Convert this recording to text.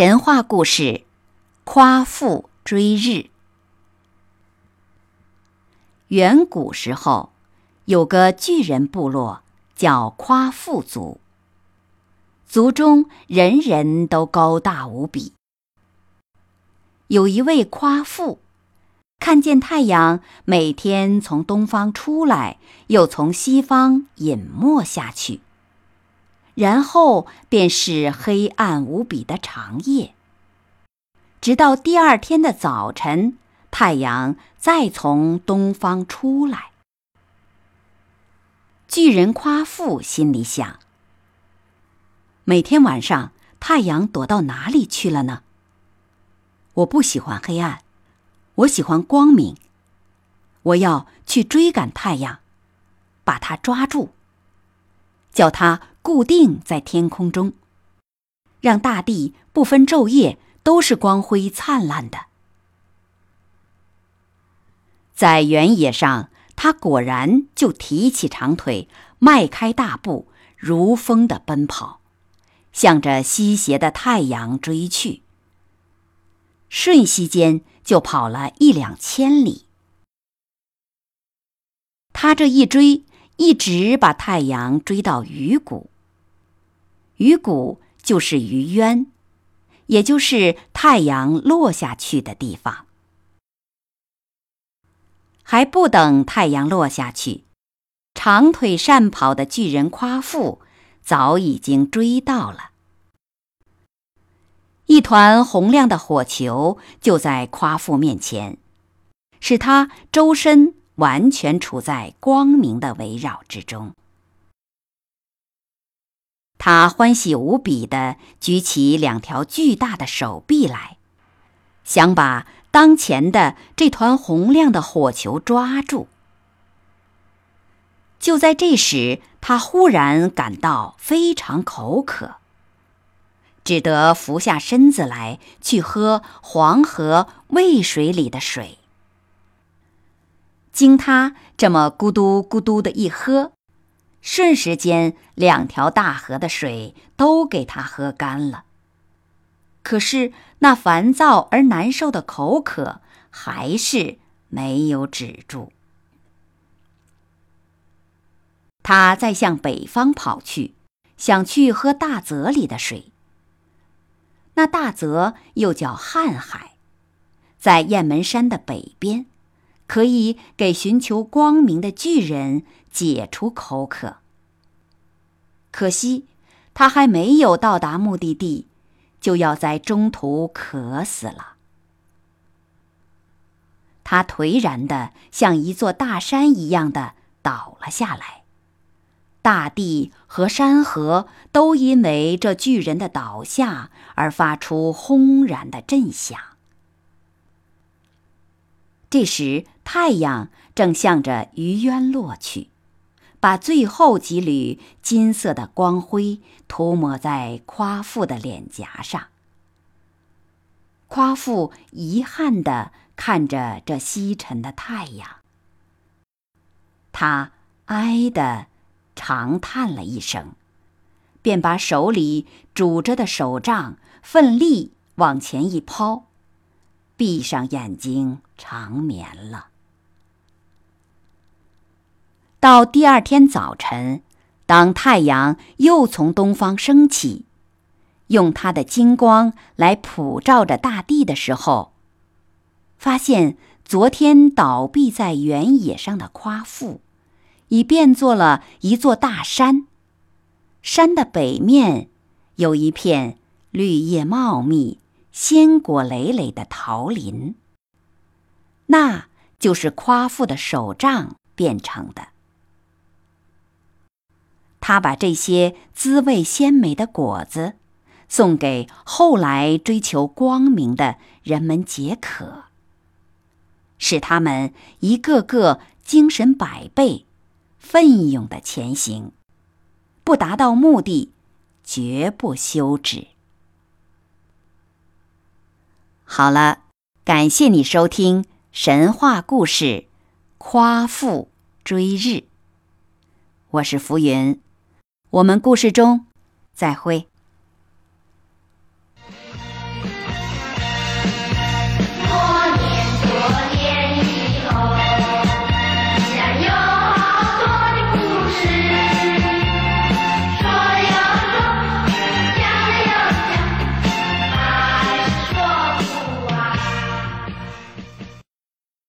神话故事：夸父追日。远古时候，有个巨人部落，叫夸父族。族中人人都高大无比。有一位夸父，看见太阳每天从东方出来，又从西方隐没下去。然后便是黑暗无比的长夜，直到第二天的早晨，太阳再从东方出来。巨人夸父心里想：每天晚上太阳躲到哪里去了呢？我不喜欢黑暗，我喜欢光明。我要去追赶太阳，把它抓住，叫它。固定在天空中，让大地不分昼夜都是光辉灿烂的。在原野上，他果然就提起长腿，迈开大步，如风的奔跑，向着西斜的太阳追去。瞬息间就跑了一两千里。他这一追。一直把太阳追到鱼谷。鱼谷就是鱼渊，也就是太阳落下去的地方。还不等太阳落下去，长腿善跑的巨人夸父早已经追到了。一团红亮的火球就在夸父面前，使他周身。完全处在光明的围绕之中，他欢喜无比的举起两条巨大的手臂来，想把当前的这团红亮的火球抓住。就在这时，他忽然感到非常口渴，只得俯下身子来去喝黄河渭水里的水。经他这么咕嘟咕嘟的一喝，瞬时间两条大河的水都给他喝干了。可是那烦躁而难受的口渴还是没有止住。他再向北方跑去，想去喝大泽里的水。那大泽又叫瀚海，在雁门山的北边。可以给寻求光明的巨人解除口渴。可惜他还没有到达目的地，就要在中途渴死了。他颓然的像一座大山一样的倒了下来，大地和山河都因为这巨人的倒下而发出轰然的震响。这时，太阳正向着鱼渊落去，把最后几缕金色的光辉涂抹在夸父的脸颊上。夸父遗憾地看着这西沉的太阳，他哀的长叹了一声，便把手里拄着的手杖奋力往前一抛。闭上眼睛长眠了。到第二天早晨，当太阳又从东方升起，用它的金光来普照着大地的时候，发现昨天倒闭在原野上的夸父，已变作了一座大山。山的北面有一片绿叶茂密。鲜果累累的桃林，那就是夸父的手杖变成的。他把这些滋味鲜美的果子送给后来追求光明的人们解渴，使他们一个个精神百倍，奋勇的前行，不达到目的，绝不休止。好了，感谢你收听神话故事《夸父追日》。我是浮云，我们故事中再会。